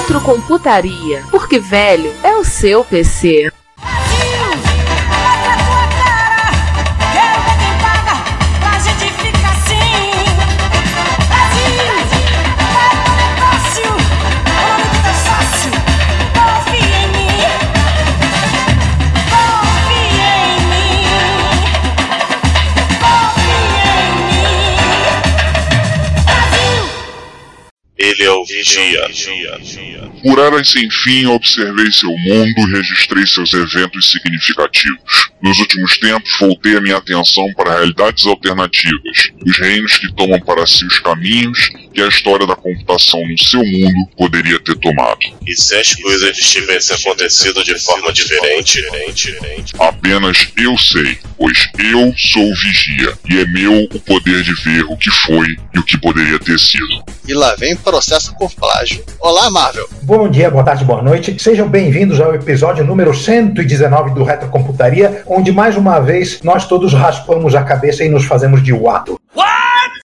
Retrocomputaria, porque velho é o seu PC. Ele é o Vigia. Por eras sem fim, observei seu mundo e registrei seus eventos significativos. Nos últimos tempos, voltei a minha atenção para realidades alternativas, os reinos que tomam para si os caminhos que a história da computação no seu mundo poderia ter tomado. E se as coisas tivessem acontecido de forma diferente? Apenas eu sei, pois eu sou o vigia, e é meu o poder de ver o que foi e o que poderia ter sido. E lá vem processo por plágio. Olá, Marvel. Bom dia, boa tarde, boa noite. Sejam bem-vindos ao episódio número 119 do Retrocomputaria, onde mais uma vez nós todos raspamos a cabeça e nos fazemos de wato.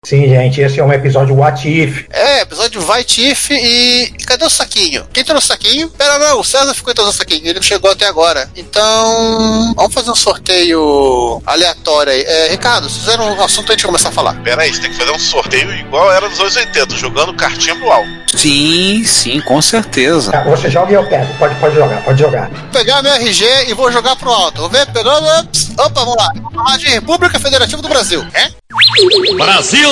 Sim, gente, esse é um episódio What If. É, episódio White If e. Cadê o saquinho? Quem trouxe o saquinho? Pera, não, o César ficou trazendo o saquinho, ele não chegou até agora. Então. Vamos fazer um sorteio aleatório aí. É, Ricardo, se fizer um assunto a gente começar a falar. Pera aí, você tem que fazer um sorteio igual era nos anos 80, jogando cartinha pro alto. Sim, sim, com certeza. Tá, você joga e eu pego. Pode, pode jogar, pode jogar. Vou pegar meu RG e vou jogar pro alto. Vou ver, pegando. Ops, Opa, vamos lá. Vamos falar de República Federativa do Brasil. É? Brasil!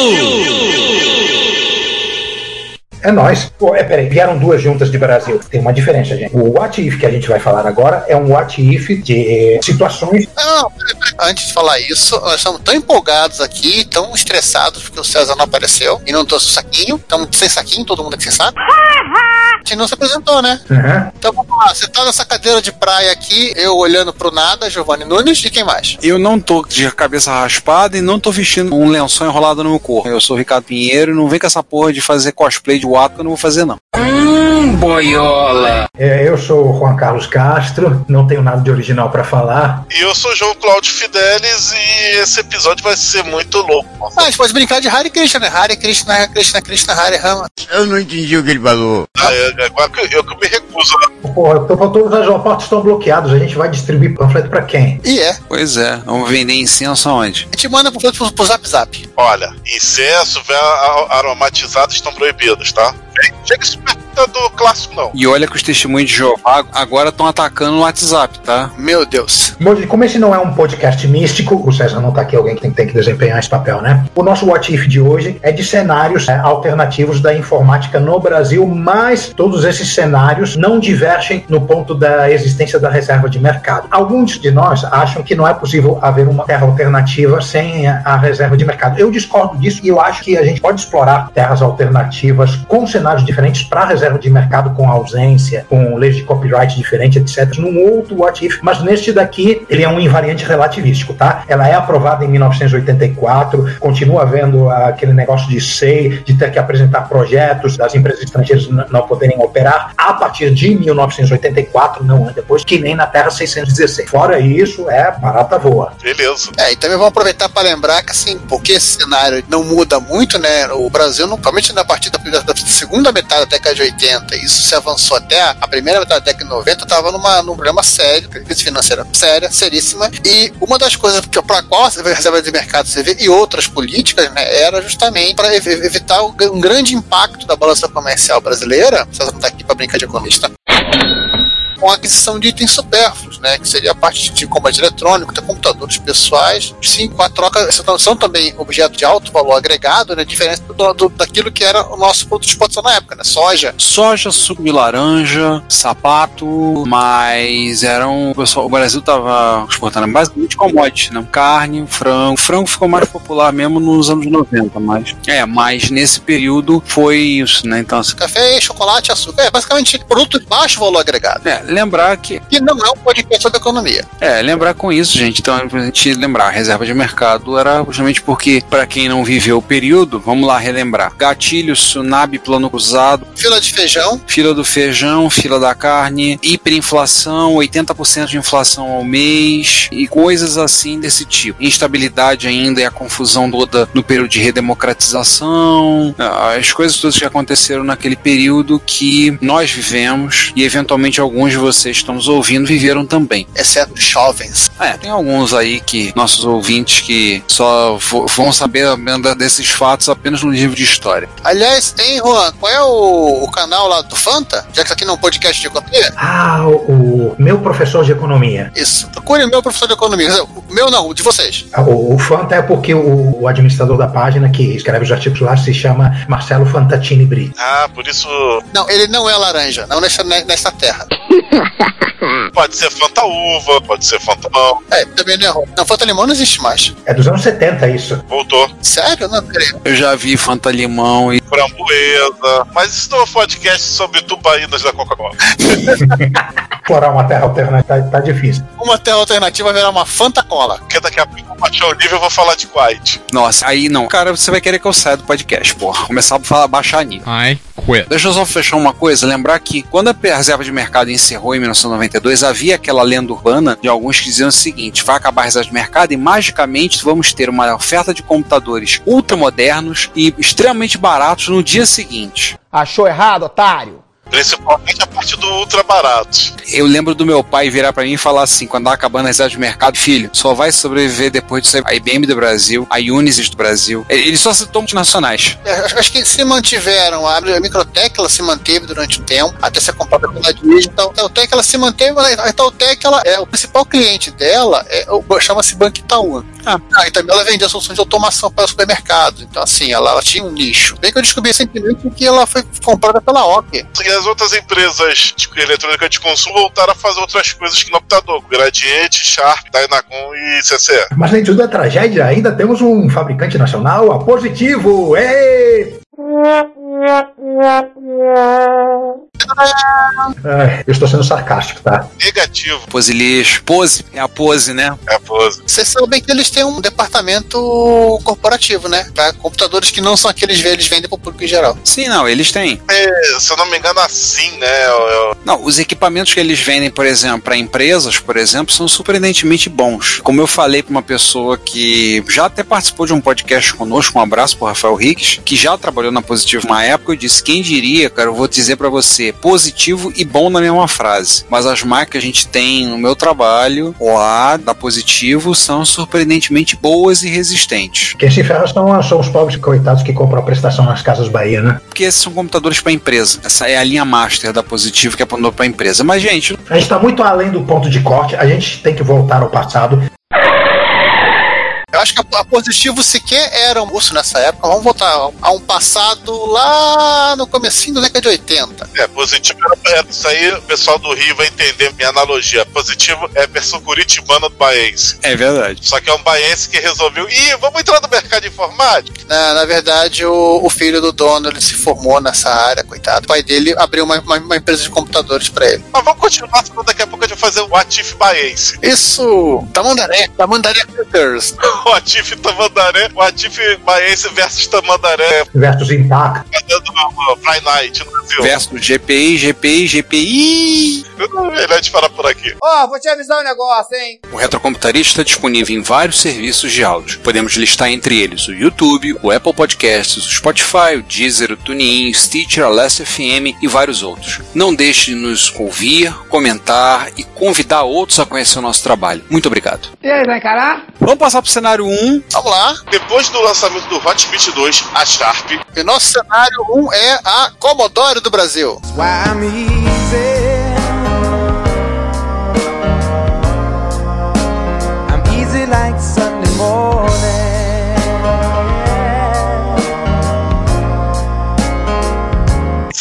É nós. Pô, é, peraí, vieram duas juntas de Brasil. Tem uma diferença, gente. O What If que a gente vai falar agora é um What If de situações. Não, peraí, peraí. antes de falar isso, nós estamos tão empolgados aqui, tão estressados porque o César não apareceu e não trouxe o saquinho. Estamos sem saquinho, todo mundo aqui sem saco. A gente não se apresentou, né? Uhum. Então vamos lá, você tá nessa cadeira de praia aqui, eu olhando pro nada, Giovanni Nunes, e quem mais? Eu não tô de cabeça raspada e não tô vestindo um lençol enrolado no meu corpo. Eu sou o Ricardo Pinheiro e não vem com essa porra de fazer cosplay de Wato que eu não vou fazer, não. Hum, boiola! É, eu sou o Juan Carlos Castro, não tenho nada de original pra falar. E eu sou João Cláudio Fidelis e esse episódio vai ser muito louco. Ah, a gente pode brincar de Hare Krishna, né? Hare Krishna, Hare Krishna, Krishna, Hare Rama. Eu não entendi o que ele falou. Ah, é, agora que eu, eu que me recuso. né? Porra, to- todos os aeroportos estão bloqueados, a gente vai distribuir panfleto pra quem? E é. Pois é, vamos vender incenso aonde? A gente manda pro, pro, pro Zap Zap. Olha, incenso, aromatizados estão proibidos, tá? Vem, Chega esse do clássico, não. E olha que os testemunhos de Jeová agora estão atacando no WhatsApp, tá? Meu Deus. Como esse não é um podcast místico, o César não tá aqui, alguém que tem, tem que desempenhar esse papel, né? O nosso What If de hoje é de cenários é, alternativos da informática no Brasil, mas todos esses cenários não divergem no ponto da existência da reserva de mercado. Alguns de nós acham que não é possível haver uma terra alternativa sem a, a reserva de mercado. Eu discordo disso e eu acho que a gente pode explorar terras alternativas com cenários diferentes para a reserva de mercado, com ausência, com leis de copyright diferente, etc. Num outro What If, mas neste daqui ele é um invariante relativístico, tá? Ela é aprovada em 1984, continua havendo aquele negócio de SEI, de ter que apresentar projetos das empresas estrangeiras não poderem operar a partir de 1984, não é depois, que nem na Terra 616. Fora isso, é barata voa. Beleza. É, e também vamos aproveitar para lembrar que, assim, porque esse cenário não muda muito, né? O Brasil, não- principalmente na partir da, da- da segunda metade da década de 80, isso se avançou até a, a primeira metade da década de 90, estava num problema sério, crise financeira séria, seríssima. E uma das coisas para qual a reserva de mercado e outras políticas, né, era justamente para evitar um, grande impacto da balança comercial brasileira. César não está aqui para brincar de economista. Com a aquisição de itens supérfluos, né? Que seria a parte de combate eletrônico, de computadores pessoais. Sim, com a troca, são, também objetos de alto valor agregado, né? Diferente do, do- daquilo que era o nosso produto de exportação na época, né? Soja. Soja, suco de laranja, sapato, mas eram. O, pessoal, o Brasil tava exportando basicamente commodities, né? Carne, frango. Frango ficou mais popular mesmo nos anos 90, mas. É, mas nesse período foi isso, né? Então, assim, Café, chocolate, açúcar. É basicamente produto de baixo valor agregado. é, lembrar que. E não é um podcast sobre economia. É, lembrar com isso, gente. Então, pra gente lembrar, a reserva de mercado era justamente porque, para quem não viveu o período, vamos lá relembrar. Gatilho, tsunami, plano cruzado, Fila de feijão, fila do feijão, fila da carne, hiperinflação, 80% de inflação ao mês e coisas assim desse tipo. Instabilidade ainda e a confusão toda no período de redemocratização, as coisas todas que aconteceram naquele período que nós vivemos e eventualmente alguns de vocês que estão nos ouvindo viveram também. exceto jovens. É, tem alguns aí que nossos ouvintes que só vão saber desses fatos apenas no livro de história. Aliás, hein, Juan, qual é o, o canal lá do Fanta? Já que isso aqui não é um podcast de economia? Ah, o, o meu professor de economia. Isso. Procure o meu professor de economia. O meu não, o de vocês. O, o Fanta é porque o, o administrador da página que escreve os artigos lá se chama Marcelo Fantatini Brito. Ah, por isso Não, ele não é laranja, não nesta, nesta terra. pode ser Fanta Uva, pode ser Fanta Mão. É, também não é ruim. Não, Fanta Limão não existe mais. É dos anos 70 isso. Voltou. Sério? Não, peraí. Eu já vi Fanta Limão e Framboesa. Mas isso não é um podcast sobre tubaínas da Coca-Cola. Explorar uma terra alternativa tá, tá difícil. Uma terra alternativa vai virar uma Fanta Cola. Porque daqui a pouco eu baixar o nível eu vou falar de Quiet. Nossa, aí não. Cara, você vai querer que eu saia do podcast, porra. Começar a falar, baixar nível. I quit. Deixa eu só fechar uma coisa, lembrar que quando a reserva de mercado encerrou em 1992, havia aquela lenda urbana de alguns que diziam o seguinte: vai acabar a reserva de mercado e magicamente vamos ter uma oferta de computadores ultramodernos e extremamente baratos no dia seguinte. Achou errado, otário? Principalmente a parte do ultra barato. Eu lembro do meu pai virar pra mim e falar assim, quando tava acabando a reserva de mercado, filho, só vai sobreviver depois disso aí a IBM do Brasil, a Unisys do Brasil. Ele só citou multinacionais. É, acho- acho que se mantiveram. A Microtech ela se manteve durante o tempo, até ser comprada pela Digital. A Teltec ela se manteve, mas a Teltec ela, é, o principal cliente dela é, chama-se Banco Itaú. Ah. e também ela vendia soluções de automação para supermercados. Então, assim, ela, ela tinha um nicho. Bem que eu descobri recentemente que ela foi comprada pela OK. As outras empresas de eletrônica de consumo voltaram a fazer outras coisas que no computador. Gradiente, Sharp, Dynacon e CC. Mas nem tudo é tragédia, ainda temos um fabricante nacional, a Positivo. Ê! Ai, eu estou sendo sarcástico, tá? Negativo. Pose lixo. Pose, é a pose, né? É a pose. Vocês sabem que eles têm um departamento corporativo, né? Para computadores que não são aqueles que eles vendem para o público em geral. Sim, não, eles têm. É, se eu não me engano, assim, né? Eu- eu- Não, os equipamentos que eles vendem, por exemplo, para empresas, por exemplo, são surpreendentemente bons. Como eu falei para uma pessoa que já até participou de um podcast conosco, um abraço pro Rafael Hicks, que já trabalhou na Positivo uma época, eu disse: quem diria, cara, eu vou dizer para você, positivo e bom na mesma frase. Mas as marcas que a gente tem no meu trabalho, lá da Positivo, são surpreendentemente boas e resistentes. Quem se ferra são, são os pobres coitados que compram a prestação nas casas Bahia, né? Porque esses são computadores para empresa. Essa é a linha master da Positivo que apontou para empresa. Mas, gente, A gente está muito além do ponto de corte, a gente tem que voltar ao passado. Eu acho que a, a Positivo sequer era um curso nessa época. Vamos voltar a um passado lá no comecinho da década de 80. É, positivo era, era isso aí, o pessoal do Rio vai entender minha analogia. Positivo é a versão curitibana do Baense. é verdade. Só que é um Baense que resolveu, ih, vamos entrar no mercado de informática? Na, na verdade, o, o filho do dono ele se formou nessa área, coitado. O pai dele abriu uma, uma- uma empresa de computadores para ele. Mas vamos continuar, senão daqui a pouco a gente vai fazer o Atif Baense. Isso! Tamandaré! Tamandaré Cookers! O Atif Tamandaré, o Atif Baense versus Tamandaré, Versus Impacto. fazendo uma Prime Night no Brasil. Versus GPI, GPI, GPI. Melhor de parar por aqui. Ó, vou te avisar um negócio, hein? O Retrocomputarista está disponível em vários serviços de áudio. Podemos listar entre eles o YouTube, o Apple Podcasts, o Spotify, o Deezer, o TuneIn, o Stitcher, a Last FM e vários outros. Não deixe de nos ouvir, comentar e convidar outros a conhecer o nosso trabalho. Muito obrigado. E aí, vai encarar? Vamos passar para o cenário 1. Vamos lá! Depois do lançamento do Hotbit 2, a Sharp E nosso cenário 1 é a Commodore do Brasil. Why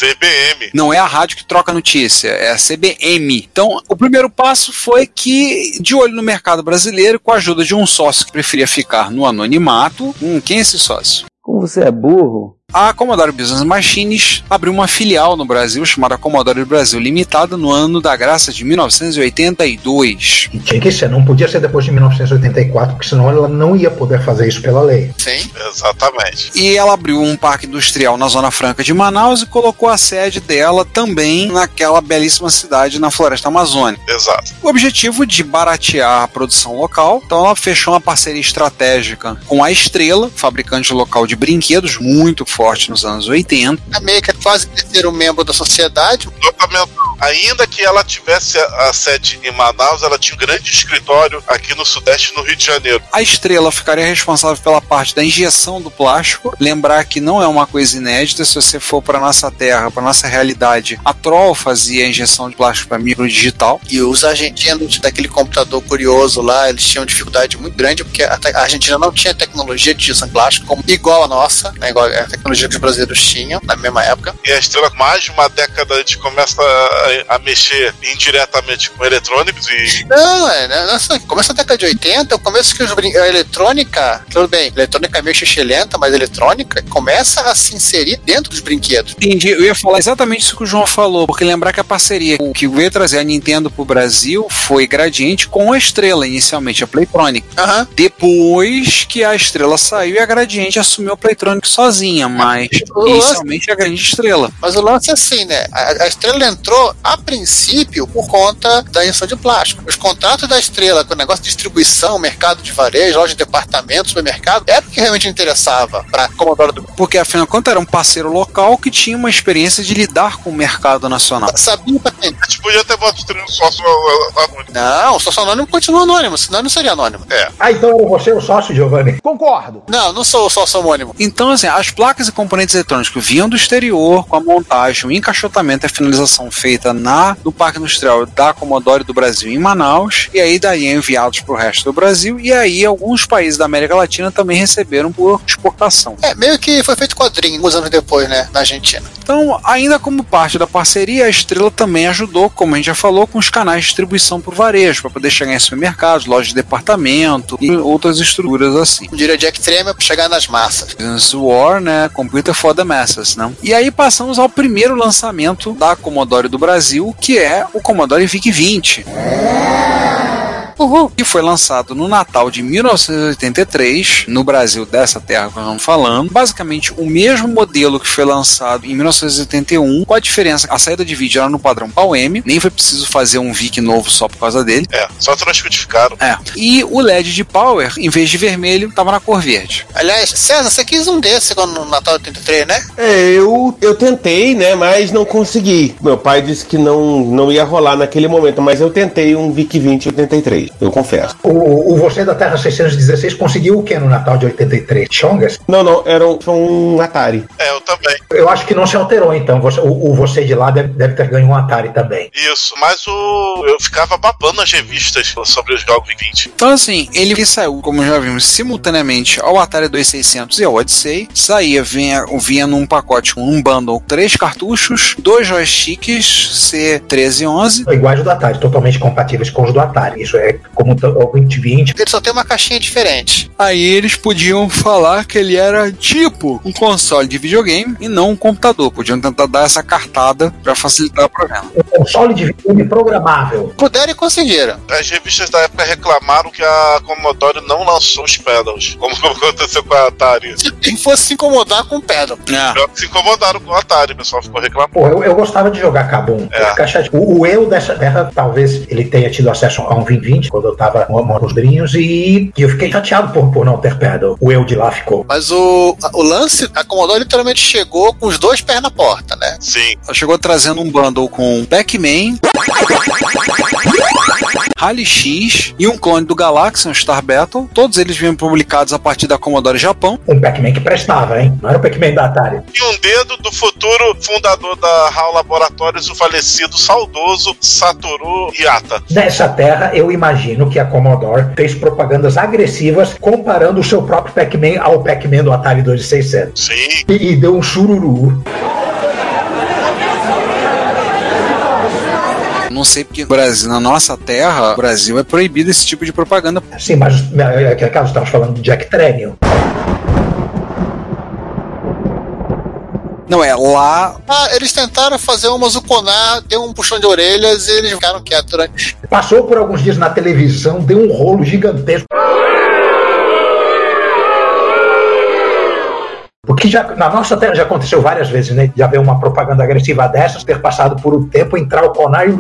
CBM. Não é a rádio que troca notícia, é a CBM. Então, o primeiro passo foi que, de olho no mercado brasileiro, com a ajuda de um sócio que preferia ficar no anonimato, hum, quem é esse sócio? Como você é burro? A Commodore Business Machines abriu uma filial no Brasil chamada Commodore Brasil Limitada no ano da graça de 1982. E tinha que ser, não podia ser depois de 1984, porque senão ela não ia poder fazer isso pela lei. Sim. Exatamente. E ela abriu um parque industrial na Zona Franca de Manaus e colocou a sede dela também naquela belíssima cidade na floresta amazônica. Exato. O objetivo de baratear a produção local, então ela fechou uma parceria estratégica com a Estrela, fabricante local de brinquedos muito forte nos anos 80. É meio que quase ser um membro da sociedade. Ainda que ela tivesse a, a sede em Manaus, ela tinha um grande escritório aqui no Sudeste, no Rio de Janeiro. A Estrela ficaria responsável pela parte da injeção do plástico. Lembrar que não é uma coisa inédita, se você for para nossa terra, para nossa realidade, a Troll fazia a injeção de plástico para microdigital. E os argentinos daquele computador curioso lá, eles tinham dificuldade muito grande porque a, a Argentina não tinha tecnologia de injeção de plástico como, igual a nossa, né, igual a tecnologia que os brasileiros tinham na mesma época. E a Estrela, mais de uma década antes, começa a, a mexer indiretamente com eletrônicos e Não, é, né, começa a década de 80, o começo que os brin- a eletrônica, tudo bem, eletrônica é meio xixi lenta, mas a eletrônica começa a se inserir dentro dos brinquedos. Entendi, eu ia falar exatamente isso que o João falou, porque lembrar que a parceria que veio trazer a Nintendo pro Brasil foi Gradiente com a Estrela, inicialmente, a Playtronic. Aham. Depois que a Estrela saiu e a Gradiente assumiu a Playtronic sozinha, mas O inicialmente a Gradiente Estrela. Mas o lance é assim, né? A, a Estrela entrou, a princípio, por conta da injeção de plástico. Os contratos da Estrela com o negócio de distribuição, mercado de varejo, loja de departamento, supermercado, era o que realmente interessava para Commodore do Porque afinal de contas era um parceiro local que tinha uma experiência de lidar com o mercado nacional. Sabia pra quem? a gente podia ter construído um sócio anônimo. Não, o sócio anônimo continua anônimo, senão não seria anônimo. É. Ah, então era você o sócio, Giovanni? Concordo. Não, não sou o sócio anônimo. Então, assim, as placas e componentes eletrônicos vinham do exterior com a montagem, o encaixotamento e a finalização feita na, no Parque Industrial da Commodore do Brasil em Manaus, e aí daí enviados para o resto do Brasil, e aí alguns países da América Latina também receberam por exportação. É, meio que foi feito quadrinho uns anos depois, né, na Argentina. Então, ainda como parte da parceria, a Estrela também ajudou, como a gente já falou, com os canais de distribuição por varejo, para poder chegar em supermercados, lojas de departamento e outras estruturas assim. Eu diria Jack Tremor pra chegar nas massas. Business War, né? Computer for the Masses, né? E aí passamos ao primeiro lançamento da Commodore do Brasil, que é o Commodore VIC-20. Que foi lançado no Natal de 1983, no Brasil dessa terra que nós estamos falando. Basicamente o mesmo modelo que foi lançado em 1981, com a diferença, a saída de vídeo era no padrão PAL-M, nem foi preciso fazer um VIC novo só por causa dele. É, só transcodificaram. É. E o LED de Power, em vez de vermelho, estava na cor verde. Aliás, César, você quis um desse quando, no Natal de 83, né? É, eu, eu tentei, né, mas não consegui. Meu pai disse que não, não ia rolar naquele momento, mas eu tentei um VIC 20 83, eu confesso. O, o você da Terra 616 conseguiu o que no Natal de 83? Chongas? Não, não, era um, foi um Atari. É, eu também. Eu acho que não se alterou, então. Você- o, o você de lá deve, deve ter ganho um Atari também. Isso, mas o. Eu ficava babando as revistas sobre os jogos 20. Então, assim, ele saiu, como já vimos, simultaneamente ao Atari 2600 e ao Odyssey. Saía, vinha, vinha num pacote com um bundle, três cartuchos, dois joysticks C13 e 11. Iguais do Atari, totalmente compatíveis com os do Atari. Isso é como t- o 2020. Ele só tem uma caixinha diferente. Aí eles podiam falar que ele era tipo um console de videogame e não um computador. Podiam tentar dar essa cartada para facilitar o programa. Um console de videogame programável. Puderam e conseguiram. As revistas da época reclamaram que a Commodore não lançou os pedals, como aconteceu com a Atari. Se quem fosse se incomodar com o pedal. É. Se incomodaram com a Atari, o pessoal ficou reclamando. Pô, eu, eu gostava de jogar Kabum. É. O, o eu dessa terra, talvez ele tenha tido acesso a um 2020 quando eu tava com os brinhos e, eu fiquei chateado por, por não ter pedal. O eu de lá ficou. Mas o, o lance, a Commodore literalmente chegou com os dois pés na porta, né? Sim, Ela chegou trazendo um bundle com Pac-Man, Rally X e um clone do Galaxy, um Star Battle. Todos eles vinham publicados a partir da Commodore Japão. Um Pac-Man que prestava, hein? Não era o Pac-Man da Atari. e um dedo do futuro fundador da HAL Laboratórios, o falecido saudoso Satoru Iata. Nessa terra, eu imagino que a Commodore fez propagandas agressivas comparando o seu próprio Pac-Man ao Pac-Man do Atari 2600. Sim, E, e deu um chururu. Não sei porque no Brasil, na nossa terra, o Brasil é proibido esse tipo de propaganda. Sim, mas é, é, caso estamos falando de Jack Trenium. Não, é lá. Ah, eles tentaram fazer uma Zuconar, deu um puxão de orelhas e eles ficaram quietos durante. Passou por alguns dias na televisão, deu um rolo gigantesco. Porque já, na nossa terra já aconteceu várias vezes, né? De haver uma propaganda agressiva dessas, ter passado por um tempo, entrar o Conar e.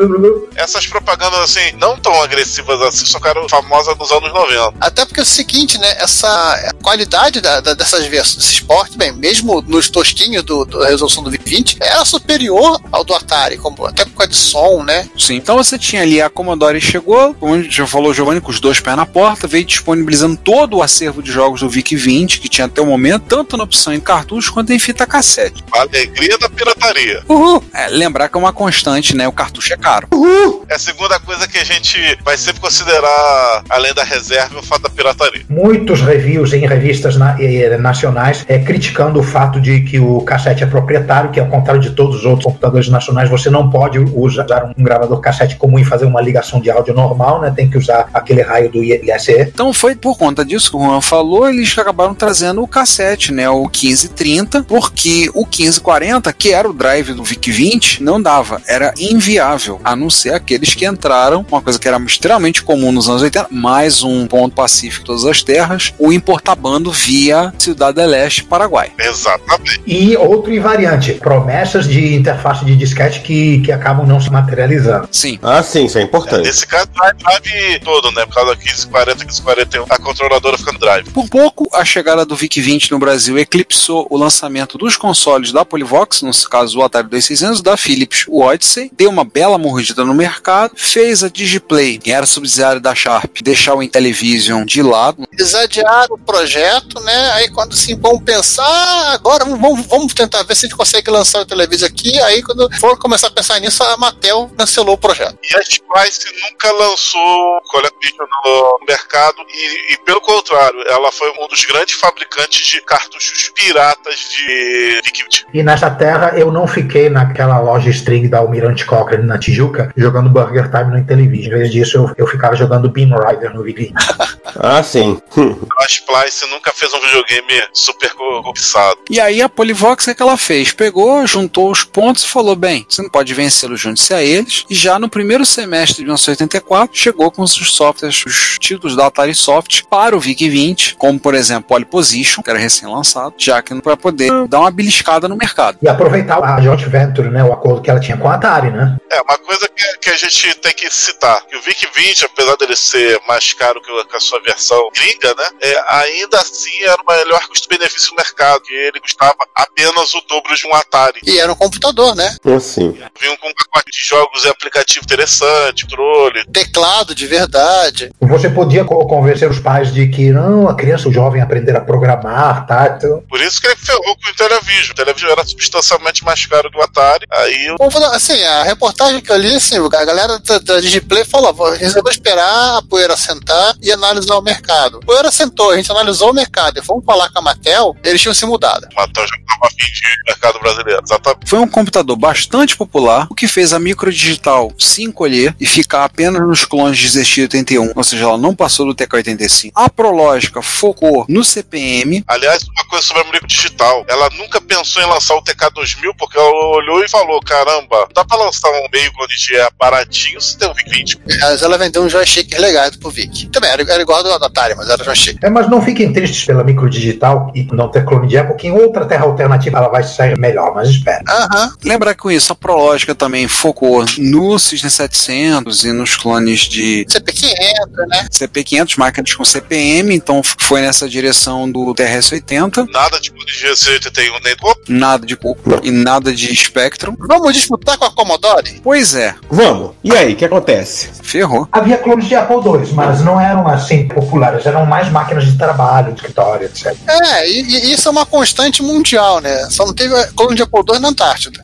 Essas propagandas, assim, não tão agressivas assim, só ficaram famosas nos anos 90. Até porque é o seguinte, né? Essa qualidade da, da, dessas versões, desse esporte, bem, mesmo nos tosquinhos do, do, da resolução do V20, era superior ao do Atari, como, até por causa de som, né? Sim, então você tinha ali a Commodore chegou, como já falou o Giovanni, com os dois pés na porta, veio disponibilizando todo o acervo de jogos do VIC-20 que tinha até o momento, tanto na opção em cartucho quanto em fita cassete. A alegria da pirataria. Uhul! É, lembrar que é uma constante, né? O cartucho é caro. Uhul! É a segunda coisa que a gente vai sempre considerar, além da reserva, o fato da pirataria. Muitos reviews em revistas na, eh, nacionais é, criticando o fato de que o cassete é proprietário, que ao contrário de todos os outros computadores nacionais, você não pode usar um gravador cassete comum e fazer uma ligação de áudio normal, né? Tem que usar aquele raio do ISE. Então foi por conta disso que o Juan falou, eles acabaram trazendo o cassete, né? O 1530, porque o 1540, que era o drive do VIC-20, não dava, era inviável, a não ser aqueles que entraram, uma coisa que era extremamente comum nos anos 80, mais um ponto pacífico todas as terras, o importabando via Cidade del Leste, Paraguai. Exatamente. E outro invariante, promessas de interface de disquete que, que acabam não se materializando. Sim. Ah, sim, isso é importante. É, nesse caso, drive, drive todo, né? Por causa da 1540, 1541, a controladora fica no drive. Por pouco, a chegada do VIC-20 no Brasil eclipsou o lançamento dos consoles da Polivox, no caso o Atari 2600, da Philips, o Odyssey, deu uma bela mordida no mercado, fez a Digiplay, que era subsidiária da Sharp, deixar o Intellivision de lado. Eles adiaram o projeto, né? Aí quando assim, vamos pensar, agora vamos, vamos tentar ver se a gente consegue lançar o televisor aqui. Aí quando for começar a pensar nisso, a Mattel cancelou o projeto. E a Spice nunca lançou ColecoVision no mercado e, e, pelo contrário, ela foi um dos grandes fabricantes de cartuchos piratas de VIC-20. E nessa terra eu não fiquei naquela loja string da Almirante Cochrane na Tijuca jogando Burger Time no Intellivision. Em vez disso, eu, eu ficava jogando Beam Rider no VIC-20. ah, sim. a Splice nunca fez um videogame super cobiçado. E aí a Polivox, o que ela fez? Pegou, juntou os pontos e falou: bem, você não pode vencê-los, junte-se a eles. E já no primeiro semestre de 1984, chegou com os softwares, os títulos da Atari Soft para o VIC-20, como por exemplo Polyposition, que era recém-lançado, já que para poder dar uma beliscada no mercado. E aproveitar a Joint Venture, né, o acordo que ela tinha com a Atari, né? É, uma coisa que, que a gente tem que citar, que o VIC-20, apesar dele ser mais caro que a sua versão gringa, né, é, ainda assim era o melhor custo-benefício do mercado, que ele custava apenas o dobro de um Atari. E era um computador, né? Assim. Vinha com um pacote de jogos e aplicativo interessante, controle. Teclado de verdade. Você podia convencer os pais de que não, a criança, o jovem aprender a programar, tá? Então... Por isso que ele ferrou com o Television. O Television era substancialmente mais caro que o Atari. Aí eu... Assim, a reportagem que eu li, assim, a galera da, da Digiplay falou: a gente vai esperar a poeira sentar e analisar o mercado. A poeira sentou, a gente analisou o mercado e fomos falar com a Mattel, eles tinham se mudado. A Mattel já estava afim de mercado brasileiro, exatamente. Foi um computador bastante popular, o que fez a microdigital se encolher e ficar apenas nos clones de ZX81, ou seja, ela não passou do TK85. A Prológica focou no CPM. Aliás, uma coisa sobre a microdigital, ela nunca pensou em lançar o TK2000 porque ela olhou e falou: caramba, dá pra lançar um meio clone de é baratinho se tem um VIC-20. Mas ela vendeu um joystick legais pro VIC. Também era, era igual do Atari, mas era joystick. É, mas não fiquem tristes pela microdigital e não ter clone de Apple, que em outra terra alternativa ela vai sair melhor, mas espera. Aham. Lembrar com isso, a Prológica também focou no System 700 e nos clones de CP500, né? CP500, máquinas com CPM, então foi nessa direção do TRS-80. Nada de clone de GC81 nem do Nada de Coco e nada de Spectrum. Vamos disputar com a Commodore? Pois é. Vamos. E aí, o que acontece? Ferrou. Havia clones de Apple II, mas não eram assim populares, eram mais máquinas de trabalho, de escritório, etc. É, e, e isso é uma constante mundial, né? Só não teve clone de Apple II na Antártida.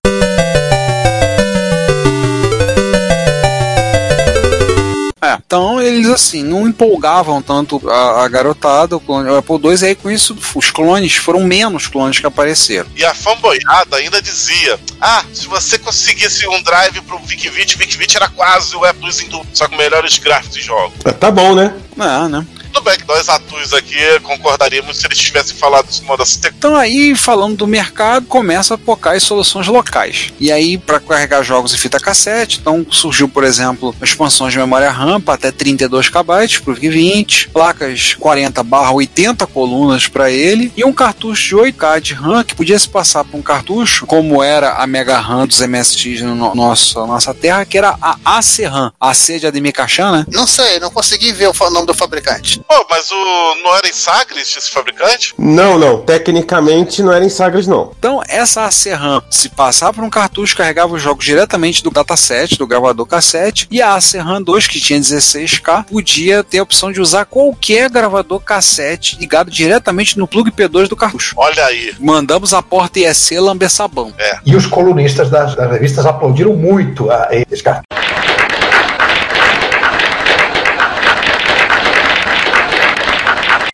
É, então eles assim não empolgavam tanto a, a garotada, o, clone, o Apple II, e aí com isso os clones foram menos clones que apareceram. E a fanboyada ainda dizia: Ah, se você conseguisse um drive pro VIC-20, o VIC-20 era quase o Apple II, só com melhores gráficos de jogo. Tá bom, né? É, né? Tudo bem que nós atus aqui concordaríamos se eles tivessem falado isso no moda Então aí, falando do mercado, começa a focar em soluções locais. E aí, para carregar jogos em fita cassete, então surgiu, por exemplo, expansões de memória RAM para até 32 KB pro VIC-20, placas 40 80 colunas para ele, e um cartucho de 8K de RAM que podia se passar por um cartucho, como era a Mega RAM dos MSX no no- nosso, nossa terra, que era a AC RAM. AC de Ademir Cachan, né? Não sei, não consegui ver o nome do fabricante. Pô, mas o não era em Sagres esse fabricante? Não, não. Tecnicamente não era em Sagres, não. Então, essa AC RAM, se passar por um cartucho, carregava os jogos diretamente do dataset, do gravador cassete, e a AC RAM 2, que tinha 16K, podia ter a opção de usar qualquer gravador cassete ligado diretamente no plug P2 do cartucho. Olha aí. Mandamos a porta IEC lamber sabão. É. E os colunistas das, das revistas aplaudiram muito a esse cara.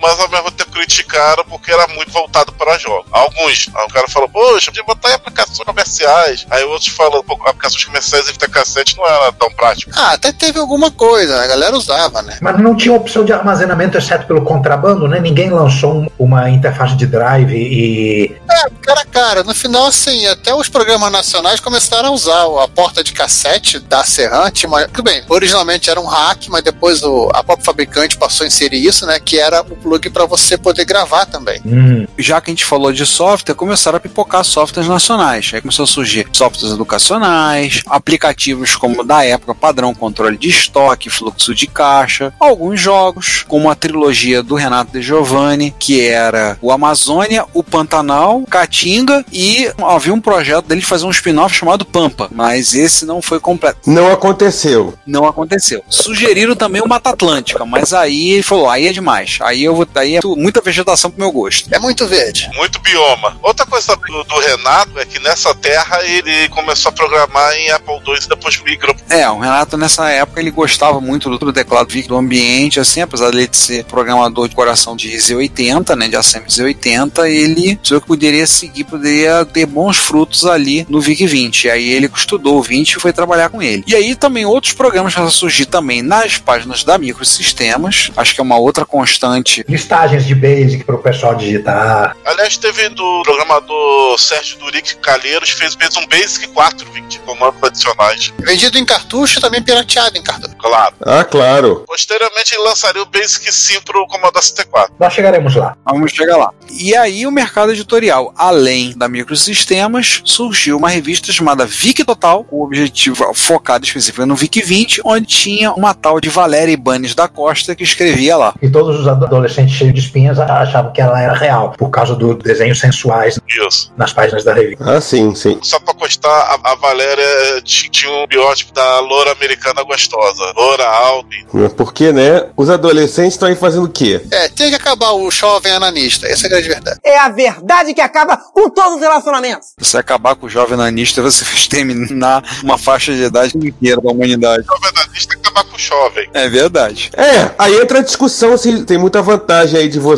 Mas mesmo tempo criticaram porque era muito voltado para jogos. Alguns, aí o cara falou, poxa, podia botar em aplicações comerciais. Aí outros falam, pô, aplicações comerciais em fita cassete não era tão prático. Ah, até teve alguma coisa, a galera usava, né? Mas não tinha opção de armazenamento exceto pelo contrabando, né? Ninguém lançou um- uma interface de drive e. É, cara, cara, no final, assim, até os programas nacionais começaram a usar a porta de cassete da Serran. Tinha uma... Tudo bem, originalmente era um hack, mas depois o, a própria fabricante passou a inserir isso, né? Que era o plug para você poder gravar também. Hum, Já que a gente falou de software, começaram a pipocar softwares nacionais. Aí começou a surgir softwares educacionais, aplicativos como da época padrão controle de estoque, fluxo de caixa, alguns jogos, como a trilogia do Renato De Giovanni, que era o Amazônia, o Pantanal, Caatinga e havia um projeto dele de fazer um spin-off chamado Pampa, mas esse não foi completo. Não aconteceu. Não aconteceu. Sugeriram também o Mata Atlântica, mas aí ele falou, aí é demais. Aí eu vou, aí é muita vegetação pro meu gosto. É muito verde. Muito bioma. Outra coisa do, do Renato é que nessa terra ele começou a programar em Apple II e depois migrou. É, o Renato nessa época ele gostava muito do, do teclado VIC do ambiente, assim, apesar dele de ser programador de coração de Z80, né, de Assembly Z80, ele pensou que poderia seguir, poderia ter bons frutos ali no VIC 20. Aí ele estudou o 20 e foi trabalhar com ele. E aí também outros programas a surgir também nas páginas da Microsistemas, acho que é uma outra constante. listagens de basic para o pessoal digitar. Aliás, teve do programador Sérgio Duric Calheiros, fez, fez um Basic 420 comandos adicionais. Vendido em cartucho e também pirateado em cartucho. Claro. Ah, claro. Posteriormente ele lançaria o Basic Sim pro Commodore 64. Nós chegaremos lá. Vamos chegar lá. E aí o mercado editorial, além da Microsistemas, surgiu uma revista chamada Vic Total, com o objetivo focado específico no Vic 20, onde tinha uma tal de Valéria Ibanez da Costa que escrevia lá. E todos os adolescentes cheios de achavam que ela era real, por causa dos desenhos sensuais Isso. nas páginas da revista. Ah, sim, sim. Só pra constar, a, a Valéria ti- tinha um biótipo da loura americana gostosa. Loura, alta. Porque, né? Os adolescentes estão aí fazendo o quê? É, tem que acabar o jovem ananista. Essa é a grande verdade. É a verdade que acaba com todos os relacionamentos. Se você acabar com o jovem nanista, você fez terminar uma faixa de idade inteira da humanidade. O jornalista acabar com o jovem. É verdade. É, aí entra a discussão se tem muita vantagem aí de você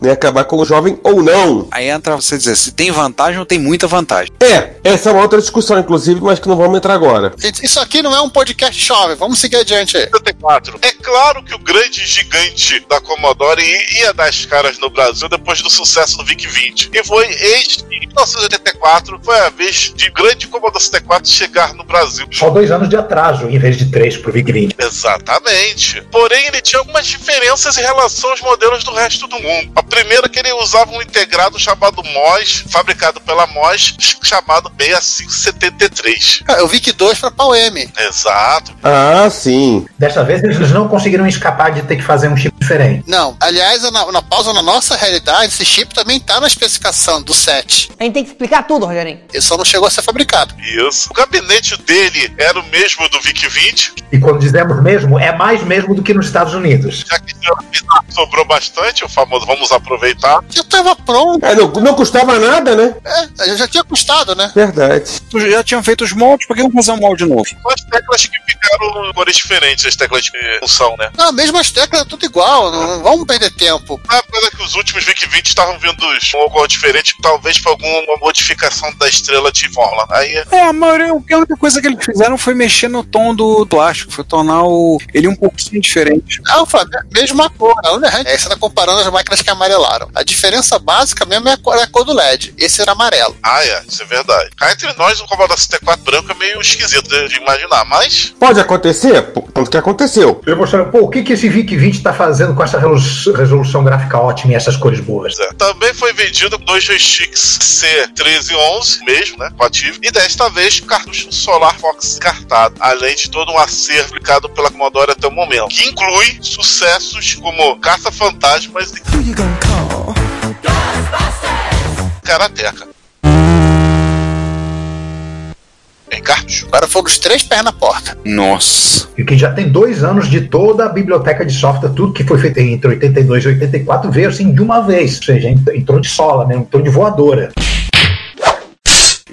né, acabar com o jovem ou não. Aí entra você dizer se tem vantagem ou tem muita vantagem. É, essa é uma outra discussão, inclusive, mas que não vamos entrar agora. Isso aqui não é um podcast jovem. Vamos seguir adiante aí. 74. É claro que o grande gigante da Commodore ia dar as caras no Brasil depois do sucesso do VIC-20. E foi este, em 1984, foi a vez de grande Commodore 64 chegar no Brasil. Só dois anos de atraso, em vez de três pro VIC-20. Exatamente. Porém, ele tinha algumas diferenças em relação aos modelos do resto do mundo. A primeira que ele usava um integrado chamado MOS, fabricado pela MOS, chamado 6573. Ah, Eu vi que dois para pau M. Exato. Ah, sim. Dessa vez eles não conseguiram escapar de ter que fazer um chip diferente. Não, aliás, na, na pausa, na nossa realidade, esse chip também tá na especificação do 7. A gente tem que explicar tudo, Rogerinho. Ele só não chegou a ser fabricado. Isso. O gabinete dele era o mesmo do VIC-20, E quando dizemos mesmo, é mais mesmo do que nos Estados Unidos. já que sobrou bastante, o famoso vamos aproveitar. Já tava pronto. É, não, não custava nada, né? É, já tinha custado, né? Verdade. Já tinham feito os moldes, por que não fazer um molde novo? As teclas que ficaram cores diferentes, as teclas de função, né? Não, mesmo as teclas, tudo igual, não, não vamos perder tempo. Ah, coisa que os últimos VIC 20 estavam vindo com uma cor diferente, talvez por alguma modificação da estrela de Vorla. Aí É, a maioria, a única coisa que eles fizeram foi mexer no tom do plástico, foi tornar o, ele um pouquinho diferente. Não, Flávio, é a mesma cor. A única, é, você tá comparando as máquinas que amarelaram. A diferença básica mesmo é a cor, é a cor do LED. Esse era amarelo. Ah, é, isso é verdade. Cá entre nós, o Commodore 64 branco é meio esquisito de, de imaginar, mas Pode acontecer, pô, tanto que aconteceu. Eu mostrando, pô, o que, que esse VIC-20 tá fazendo com essa resolu- resolução gráfica ótima e essas cores boas? é. também foi vendido com dois joysticks C1311 mesmo, né? Compatível. E desta vez, cartucho Solar Fox descartado, além de todo um acervo aplicado pela Commodore até o momento, que inclui sucessos como Caça Fantasmas e Karateka. Em cartucho. Agora foram os três pés na porta. Nossa. E que já tem dois anos de toda a biblioteca de software, tudo que foi feito entre 82 e 84 veio assim de uma vez. Ou seja, ent- entrou de sola, né? entrou de voadora.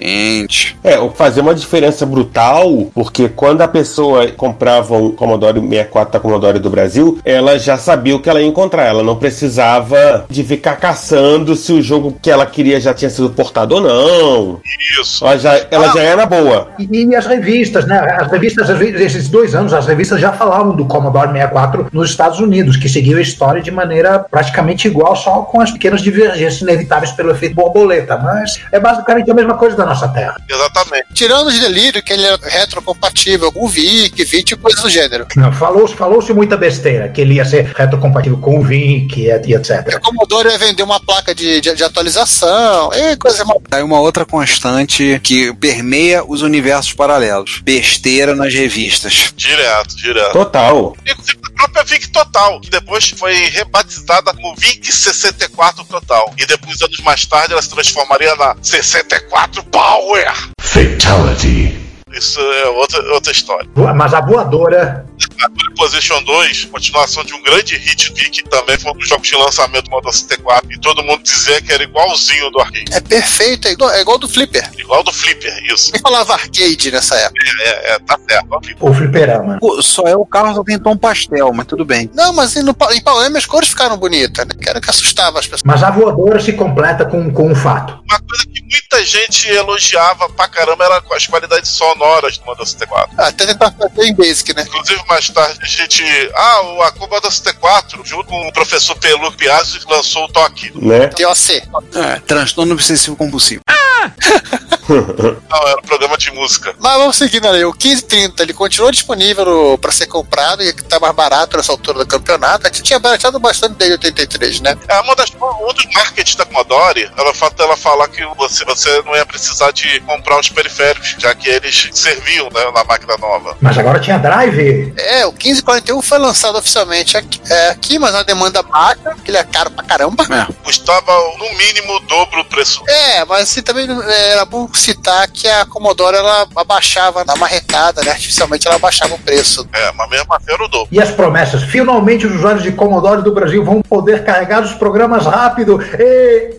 Gente. É, o- fazer uma diferença brutal, porque quando a pessoa comprava um Commodore 64 da Commodore do Brasil, ela já sabia o que ela ia encontrar. Ela não precisava de ficar caçando se o jogo que ela queria já tinha sido portado ou não. Isso. Ela já, ela já era boa. E, e as revistas, né? As revistas, esses dois anos, as revistas já falavam do Commodore 64 nos Estados Unidos, que seguiu a história de maneira praticamente igual, só com as pequenas divergências inevitáveis pelo efeito borboleta. Mas é basicamente a mesma coisa da nossa Terra. Exatamente. Tirando de delírio que ele é retrocompatível com o VIC, 20 e coisas do gênero. Não, falou-se falou-se muita besteira, que ele ia ser retrocompatível com o VIC e, e etc. O Commodore ia vender uma placa de, de, de atualização, e coisa mal. Aí uma outra constante que permeia os universos paralelos. Besteira nas revistas. Direto, direto. Total. A própria VIC Total, que depois foi rebatizada como VIC 64 Total. E depois, anos mais tarde, ela se transformaria na 64 Power. Fatality. Isso é outra, outra história. Mas a voadora. A Position 2, continuação de um grande hit VIC, também foi um dos jogos de lançamento do Modo 64. E todo mundo dizia que era igualzinho do arcade. É perfeito, é igual, é igual do Flipper. Igual do Flipper, isso. Quem falava arcade nessa época? É, é, é, tá certo. O fliperama. Pô, Só é o carro só tem tom pastel, mas tudo bem. Não, mas no, Pa- em Power as cores ficaram bonitas, né? Que era que assustava as pessoas. Mas a voadora se completa com, com um fato. Uma coisa que muita gente elogiava pra caramba era as qualidades sonoras do Modo 64. Até tentar fazer em Basic, né? Inclusive, mais tarde, a gente. Ah, o Acomoda 64, junto com o professor Pelur Piazzi, lançou o Toque. Né? TOC. É, transtorno obsessivo compulsivo. Não, era um programa de música. Mas vamos seguindo ali. O 1530 ele continuou disponível pra ser comprado e tá mais barato nessa altura do campeonato. A gente tinha barateado bastante desde 83, né? É uma das, um dos markets da Commodore, ela fato dela falar que você, você não ia precisar de comprar os periféricos, já que eles serviam né, na máquina nova. Mas agora tinha drive. É, o 1541 foi lançado oficialmente aqui, é, aqui mas a demanda baixa, porque ele é caro pra caramba. Custava no mínimo o dobro do preço. É, mas assim também é, era bom citar que a Commodore ela abaixava na marretada, né? Artificialmente ela abaixava o preço. É, mas mesmo assim era o dobro. E as promessas. Finalmente os usuários de Commodore do Brasil vão poder carregar os programas rápido. E...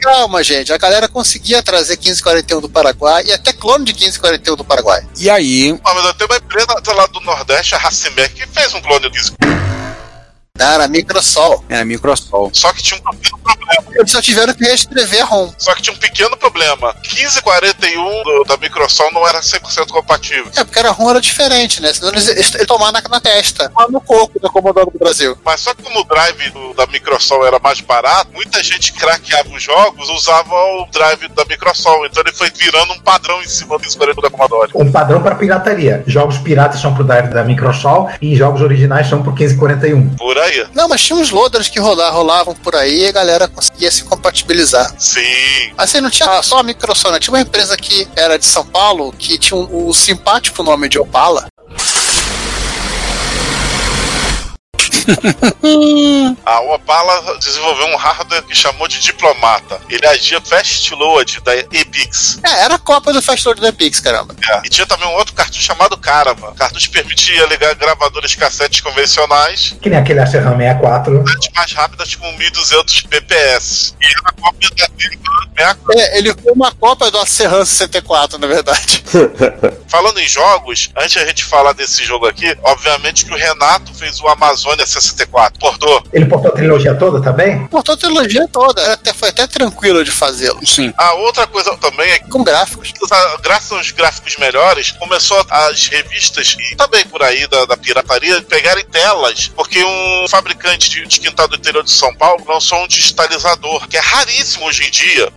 Calma, gente. A galera conseguia trazer 1541 do Paraguai e até clone de 1541 do Paraguai. E aí, Ah, mas eu tenho uma empresa lá do Nordeste, a Racimec, que fez um clone disso. Era a Microsol. é Microsol. Só que tinha um problema. Eles só tiveram que reescrever a ROM. Só que tinha um pequeno problema. 1541 do- da Microsoft não era 100% compatível. É, porque a ROM era diferente, né? Senão eles, eles, eles tomaram na, na testa. Lá no coco da Commodore do Brasil. Mas só que como o drive do- da Microsoft era mais barato, muita gente craqueava os jogos usava o drive da Microsoft. Então ele foi virando um padrão em cima do 1541 da Commodore. Um padrão para pirataria. Jogos piratas são pro drive da Microsoft e jogos originais são pro 1541. Por aí. Não, mas tinha uns loaders que rolar, rolavam por aí e a galera conseguia se compatibilizar. Sim. Assim, não tinha só a Microsoft, tinha uma empresa que era de São Paulo que tinha um- o simpático nome de Opala. A Opala desenvolveu um hardware que chamou de Diplomata. Ele agia fast load da Epix. É, era a cópia do Fast Load da Pix, caramba. É. E tinha também um outro cartucho chamado Caravan. O cartucho permitia ligar gravadoras cassetes convencionais Que nem aquele Acerram 64. mais rápidas com 1200 bps. E era a cópia da É, ele foi uma cópia do Serran 64, na verdade. Falando em jogos, antes a gente falar desse jogo aqui, obviamente que o Renato fez o Amazônia 64. Portou. Ele portou a trilogia toda também? Portou a trilogia toda. Até, foi até tranquilo de fazê-lo. Sim. A outra coisa também é que, Com gráficos. graças aos gráficos melhores, começou as revistas e também por aí da, da pirataria pegarem telas, porque um fabricante de, de quintal do interior de São Paulo lançou um digitalizador, que é raríssimo hoje em dia.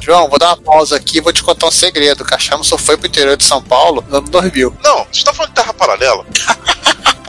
João, vou dar uma pausa aqui e vou te contar um segredo. O Caixão só foi pro interior de São Paulo no ano 2000. Não, você tá falando de Terra Paralela?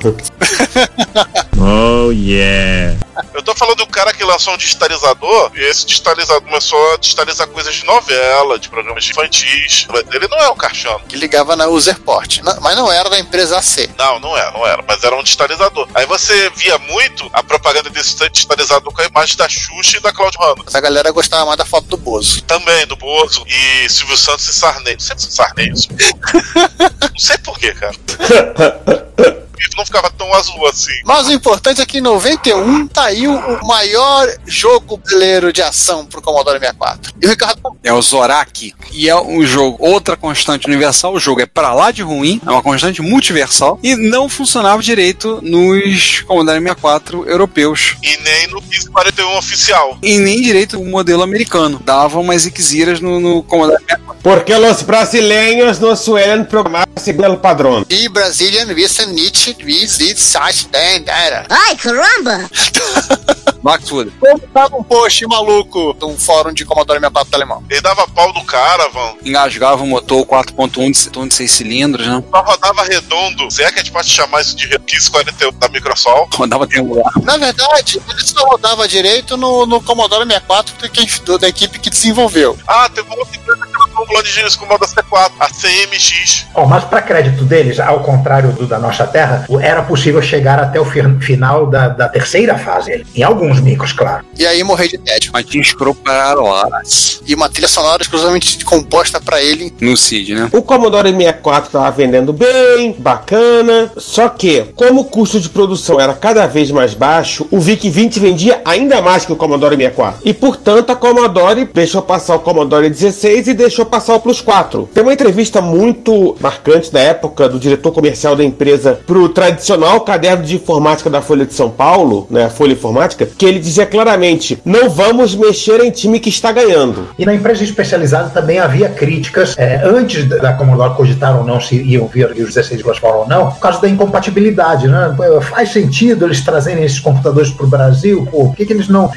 Oh yeah. Eu tô falando do cara que lançou um digitalizador e esse digitalizador começou a digitalizar coisas de novela, de programas infantis. Ele não é o Carchano. Que ligava na Userport. Não- mas não era da empresa AC. Não, não era, não era, mas era um digitalizador. Aí você via muito a propaganda desse digitalizador com a imagem da Xuxa e da Claudio Hanna. Mas a galera gostava mais da foto do Bozo. Também, do Bozo e Silvio Santos e Sarney. Sempre Sarney isso. não sei porquê, cara. Não ficava tão azul assim. Mas o importante é que em 91 saiu o maior jogo brasileiro de ação pro Commodore 64. E o Ricardo É o Zorak. E é um jogo, outra constante universal. O jogo é pra lá de ruim, é uma constante multiversal. E não funcionava direito nos Commodore 64 europeus. E nem no 1541 oficial. E nem direito o modelo americano. Davam umas iquiziras no, no Commodore 64. Porque os brasileiros não suelen programar segundo o padrão. e Brazilian Wissen nicht Ai, caramba! Maxwood. Como tava um post maluco de um fórum de Commodore 64 alemão. Ele dava pau no Caravan, Engasgava o motor 4.1 de, tom de 6 cilindros, né? só rodava redondo. Se é que a gente pode chamar isso de 1541 da Microsoft. Rodava triangular. Na verdade, ele só rodava direito no, no Commodore 64 do quem- do- da equipe que desenvolveu. Ah, teve uma outra empresa que um plano de com o modo C4, a CMX. Ó, mas para crédito deles, ao contrário do da nossa Terra, era possível chegar até o fi- final da, da terceira fase. Em alguns micros, claro. E aí morrer de tédio. Mas tinha scroll para horas E uma trilha sonora exclusivamente composta pra ele. no CID, né? O Commodore 64 estava vendendo bem, bacana, só que, como o custo de produção era cada vez mais baixo, o VIC-20 vendia ainda mais que o Commodore 64. E, portanto, a Commodore deixou passar o Commodore 16 e deixou passar o Plus 4. Tem uma entrevista muito marcante da época do diretor comercial da empresa pro tradicional caderno de informática da Folha de São Paulo, né, Folha Informática, que ele dizia claramente, não vamos mexer em time que está ganhando. E na empresa especializada também havia críticas, é, antes da- Commodore cogitar ou não se iam vir os 16 horsepower ou não, por causa da incompatibilidade, né? Faz sentido eles trazerem esses computadores para o Brasil? Pô, por que, que eles não.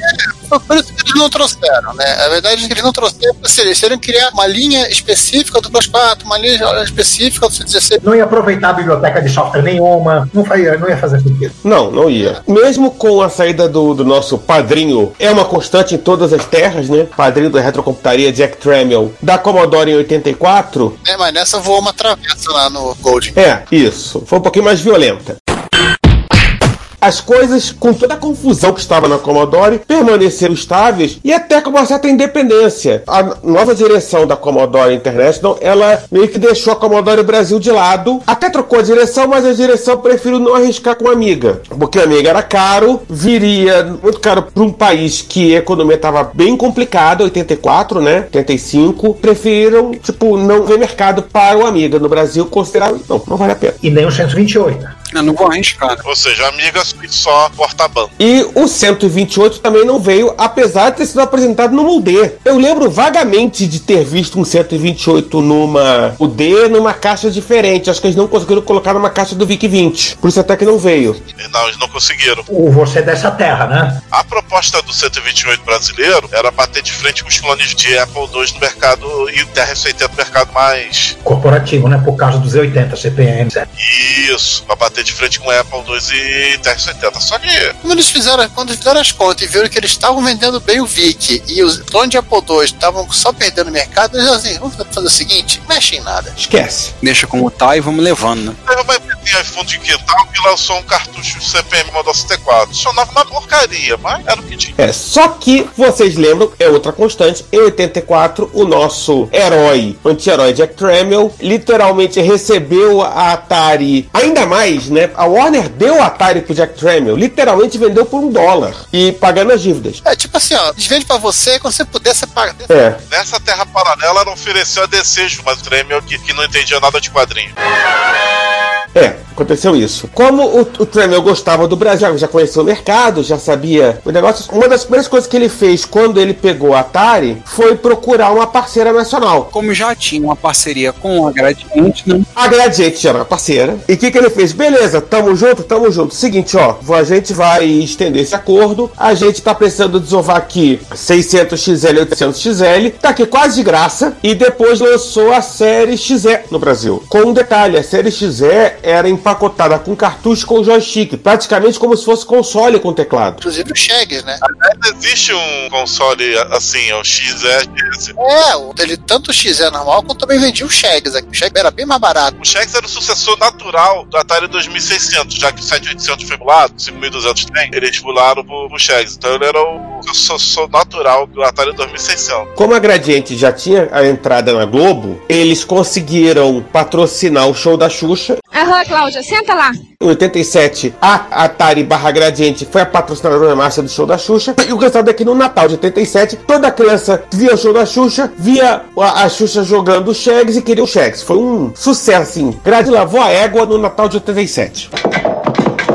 Foi por isso que eles não trouxeram, né? A verdade é que eles não trouxeram, porque eles teriam que criar uma linha específica do Plus 4, uma linha específica do 16. Não ia aproveitar a biblioteca de software nenhuma, não, faria, não ia fazer sentido. Não, não ia. Mesmo com a saída do, do nosso padrinho, é uma constante em todas as terras, né? Padrinho da retrocomputaria Jack Tramiel, da Commodore em 84. É, mas nessa voou uma travessa lá no Gold. É, isso. Foi um pouquinho mais violenta. As coisas, com toda a confusão que estava na Commodore, permaneceram estáveis e até com uma certa independência. A nova direção da Commodore International, ela meio que deixou a Commodore Brasil de lado. Até trocou a direção, mas a direção preferiu não arriscar com a Amiga. Porque a Amiga era caro, viria muito caro para um país que a economia estava bem complicada, 84, né? 85. Preferiram, tipo, não ver mercado para o Amiga no Brasil, consideraram, não, não vale a pena. E nem o 128. Não vou arriscar. né? Ou seja, amiga só porta-banco. E o 128 também não veio, apesar de ter sido apresentado no UD. Eu lembro vagamente de ter visto um 128 numa UD, numa caixa diferente. Acho que eles não conseguiram colocar numa caixa do VIC-20. Por isso até que não veio. Não, eles não conseguiram. O você dessa terra, né? A proposta do 128 brasileiro era bater de frente com os clones de Apple II no mercado e o TR-80 no mercado mais. Corporativo, né? Por causa dos 80 CPM. Isso, pra bater de frente com Apple II e TR-80. Só que Quando eles fizeram, quando eles fizeram as contas e viram que eles estavam vendendo bem o VIC e os donos de Apple II estavam só perdendo mercado, eles assim, vamos fazer o seguinte, mexe em nada. Esquece. Deixa como tá e vamos levando, né? uma empresa em iPhone de quintal que lançou um cartucho CPM Model 64. Funcionava uma porcaria, mas era o que tinha. É, só que vocês lembram, é outra constante, em 84, o nosso herói, anti-herói Jack Tramiel, literalmente recebeu a Atari ainda mais né? A Warner deu o Atari pro Jack Tramiel, literalmente vendeu por um dólar e pagando as dívidas. É tipo assim, ó, eles vendem pra você quando você puder, você paga. É. Nessa terra paralela, ela ofereceu a desejo, mas o Tremel que, que não entendia nada de quadrinho. Aconteceu isso. Como o, o Tremel gostava do Brasil, já conhecia o mercado, já sabia o negócio. Uma das primeiras coisas que ele fez quando ele pegou a Atari foi procurar uma parceira nacional. Como já tinha uma parceria com a Gradiente, né? A Gradiente já era parceira. E o que, que ele fez? Beleza, tamo junto, tamo junto. Seguinte, ó, a gente vai estender esse acordo. A gente tá precisando desovar aqui 600XL e 800XL. Tá aqui quase de graça. E depois lançou a série XE no Brasil. Com um detalhe, a série XE era empacotada com cartucho com joystick. Praticamente como se fosse console com teclado. Inclusive o Shags, né? Aliás, existe um console assim, é o XE. É, ele tanto o XE normal quanto também vendia o Shags. O Shags era bem mais barato. O Shags era o sucessor natural do Atari 2600, já que o 7800 foi pulado, o 5200 tem, eles pularam pro, pro Shags. Então ele era o sucessor natural do Atari 2600. Como a Gradiente já tinha a entrada na Globo, eles conseguiram patrocinar o show da Xuxa. Aham, Cláudia, senta lá. Em 87, a Atari barra Gradiente foi a patrocinadora master do show da Xuxa. E o resultado é que no Natal de 87, toda criança via o show da Xuxa, via a, a Xuxa jogando o Shags e queria o Shags. Foi um sucesso, assim. Grade lavou a égua no Natal de 87.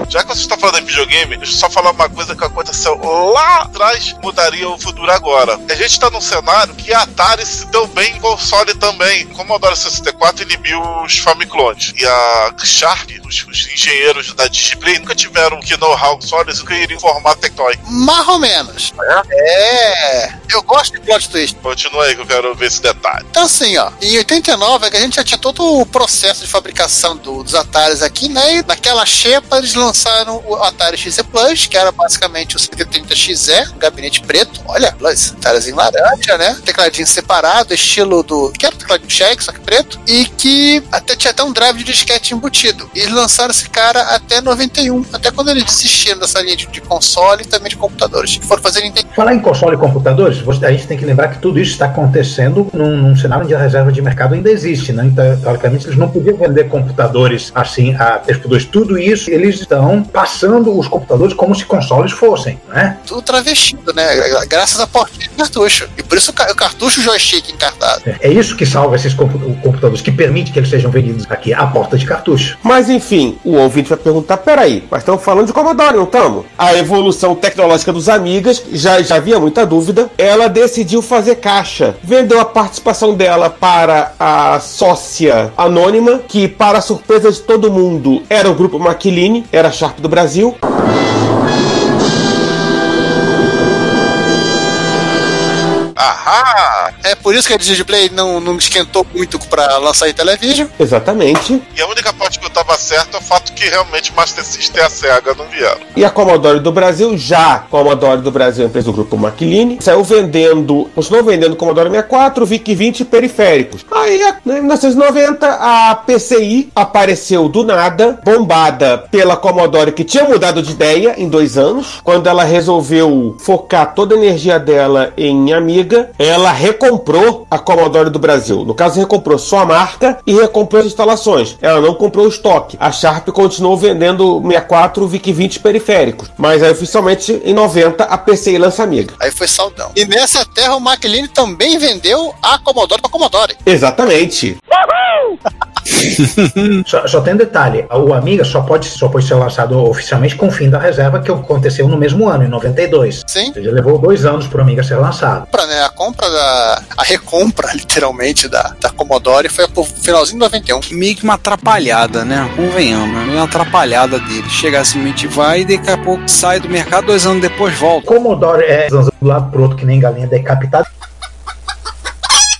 Já que você está falando em videogame, deixa eu só falar uma coisa que aconteceu lá atrás, mudaria o futuro agora. A gente está num cenário que a Atari se deu bem em console também. Commodore 64 inibiu os Famiclones. E a Sharp, os, os engenheiros da Display, nunca tiveram que know-how sólido nunca iriam formar Tectoy. Mais ou menos. É. Eu gosto de plot twist. Continua aí que eu quero ver esse detalhe. Então, assim, ó, em 89 é que a gente já tinha todo o processo de fabricação do- dos Ataris aqui, né? E naquela xepa eles lançaram o Atari XZ Plus, que era basicamente o 130XE, um gabinete preto. Olha, Plus, Ataris em laranja, né? Tecladinho separado, estilo do. que era o tecladinho check, só que preto. E que até tinha até um drive de disquete embutido. E eles lançaram esse cara até 91, até quando eles desistiram dessa linha de, de console e também de computadores. Foram fazer Nintendo. Falar em console e computadores, você- a gente tem que lembrar que tudo isso está acontecendo num, num cenário onde a reserva de mercado ainda existe, né? Então, teoricamente, eles não podiam vender computadores assim a texto 2. Tudo isso, eles estão passando os computadores como se consoles fossem, né? tudo travestido, né? Graças a portinha de cartucho. E por isso o ca- o cartucho joystick encartado. É isso que salva esses compu- computadores, que permite que eles sejam vendidos aqui à porta de cartucho. Mas enfim, o ouvinte vai perguntar: peraí, mas estamos falando de Commodore, não estamos? A evolução tecnológica dos Amigas, já, já havia muita dúvida, ela decidiu fazer caixa. Vendeu a participação dela para a sócia anônima, que, para surpresa de todo mundo, era o grupo Maquiline, era a Sharp do Brasil. Ahá! É por isso que a Display não, não esquentou muito pra lançar em televisão. Exatamente. E a única parte que eu tava certo é o fato que realmente Master System e a SEGA não vieram. E a Commodore do Brasil, já a Commodore do Brasil, empresa do grupo Maquiline, saiu vendendo, continuou vendendo Commodore 64, VIC-20 e periféricos. Aí, né, em 1990, a PCI apareceu do nada, bombada pela Commodore, que tinha mudado de ideia em dois anos. Quando ela resolveu focar toda a energia dela em Amiga, ela recomprou a Commodore do Brasil. No caso, recomprou só a marca e recomprou as instalações. Ela não comprou o estoque. A Sharp continuou vendendo 64 VIC-20 periféricos. Mas aí, oficialmente, em 90, a PCI lança Amiga. Aí foi saudão. E nessa terra o McLean também vendeu a Commodore pra Commodore. Exatamente. Só, só tem um detalhe: o Amiga só pode, só pode ser lançado oficialmente com o fim da reserva, que aconteceu no mesmo ano, em 92. Sim. Ou seja, levou dois anos para o Amiga ser lançado. Né? A compra da. A recompra, literalmente, da, da Commodore foi pro finalzinho de 91. Meio que uma atrapalhada, né? Convenhamos, né? Uma atrapalhada dele. Chega simplesmente vai e daqui a pouco sai do mercado, dois anos depois volta. Commodore é do lado pro outro que nem galinha decapitada.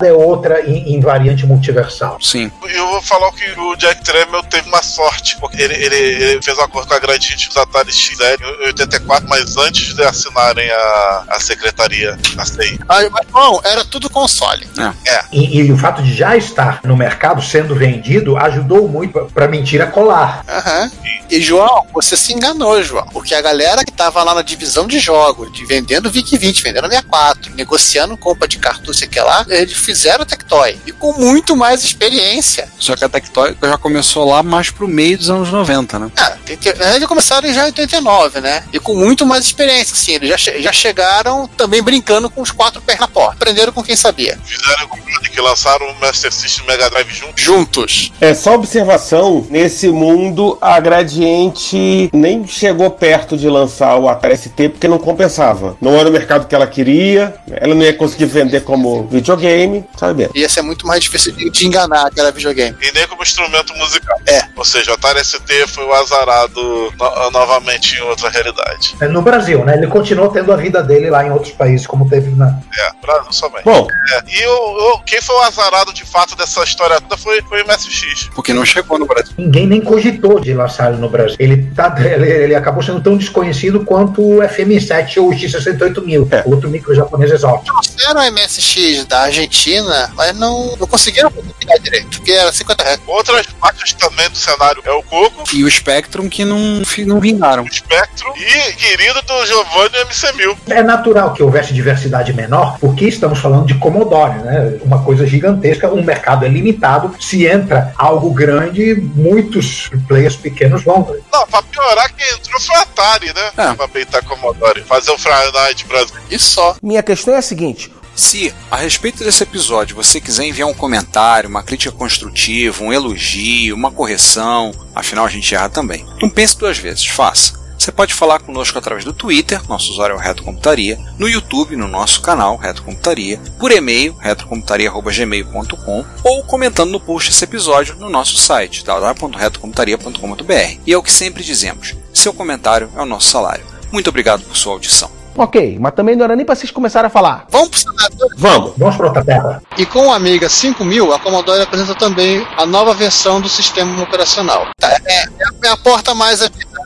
É outra em, em variante multiversal. Sim. Eu vou falar que o Jack Tramiel teve uma sorte, porque ele, ele, ele fez um acordo com a Gradiente dos Atari XL em 84, mas antes de assinarem a, a secretaria, a CI. Ah, mas, bom, era tudo console. É. E, e o fato de já estar no mercado sendo vendido ajudou muito para a mentira colar. Aham. E, João, você se enganou, João. Porque a galera que tava lá na divisão de jogos, de vendendo VIC-20, vendendo 64, negociando compra de cartucho que lá, eles fizeram o Tectoy. E com muito mais experiência. Só que a Tectoy já começou lá mais pro meio dos anos 90, né? Ah, eles começaram já em 89, né? E com muito mais experiência, assim. Eles já, che- já chegaram também brincando com os quatro pés na porta. Aprenderam com quem sabia. Fizeram com que lançaram o Master System e o Mega Drive juntos. Juntos. É só observação, nesse mundo a Gradiente nem chegou perto de lançar o Atari ST porque não compensava. Não era o mercado que ela queria, ela não ia conseguir vender como videogame, sabe. Ia ser muito mais difícil de, de enganar aquela videogame. E nem como instrumento musical. É. Ou seja, o Atari ST foi o azarado no- novamente em outra realidade. É, No Brasil, né? Ele continuou tendo a vida dele lá em outros países, como teve na. É, Brasil somente. Bom, É, E o, o- quem foi o azarado de fato dessa história toda foi, foi o MSX. Porque não chegou no Brasil. Ninguém nem cogitou de lançar ele no Brasil. Ele, tá, ele, ele acabou sendo tão desconhecido quanto o FM7 ou o X68000, É. outro micro japonês exótico. Trouxeram o MSX da Argentina, mas não, não conseguiram pegar direito, porque era 50 reais. Outras partes também do cenário é o Coco, E o Spectrum que não, não vingaram. o Spectrum e querido do Giovanni MC1000. É natural que houvesse diversidade menor, porque estamos falando de Commodore, né? Uma coisa gigantesca, um mercado é limitado. Se entra algo grande, muitos players pequenos vão. Não, pra piorar, quem entrou foi o Atari, né? É. Pra peitar Commodore. Fazer o Friday Night Brasil. E só. Minha questão é a seguinte: Se, a respeito desse episódio, você quiser enviar um comentário, uma crítica construtiva, um elogio, uma correção, afinal a gente erra também. Não pense duas vezes, faça. Você pode falar conosco através do Twitter, nosso usuário é o Reto Computaria, no YouTube, no nosso canal Reto Computaria, por e-mail, retrocomputaria.gmail.com ou comentando no post desse episódio no nosso site, www.retocomputaria.com.br. E é o que sempre dizemos, seu comentário é o nosso salário. Muito obrigado por sua audição. Ok, mas também não era nem pra vocês começarem a falar. Vamos pro cenário. vamos. Vamos para outra terra. E com o Amiga 5000, a Commodore apresenta também a nova versão do sistema operacional. Tá, é, é a porta mais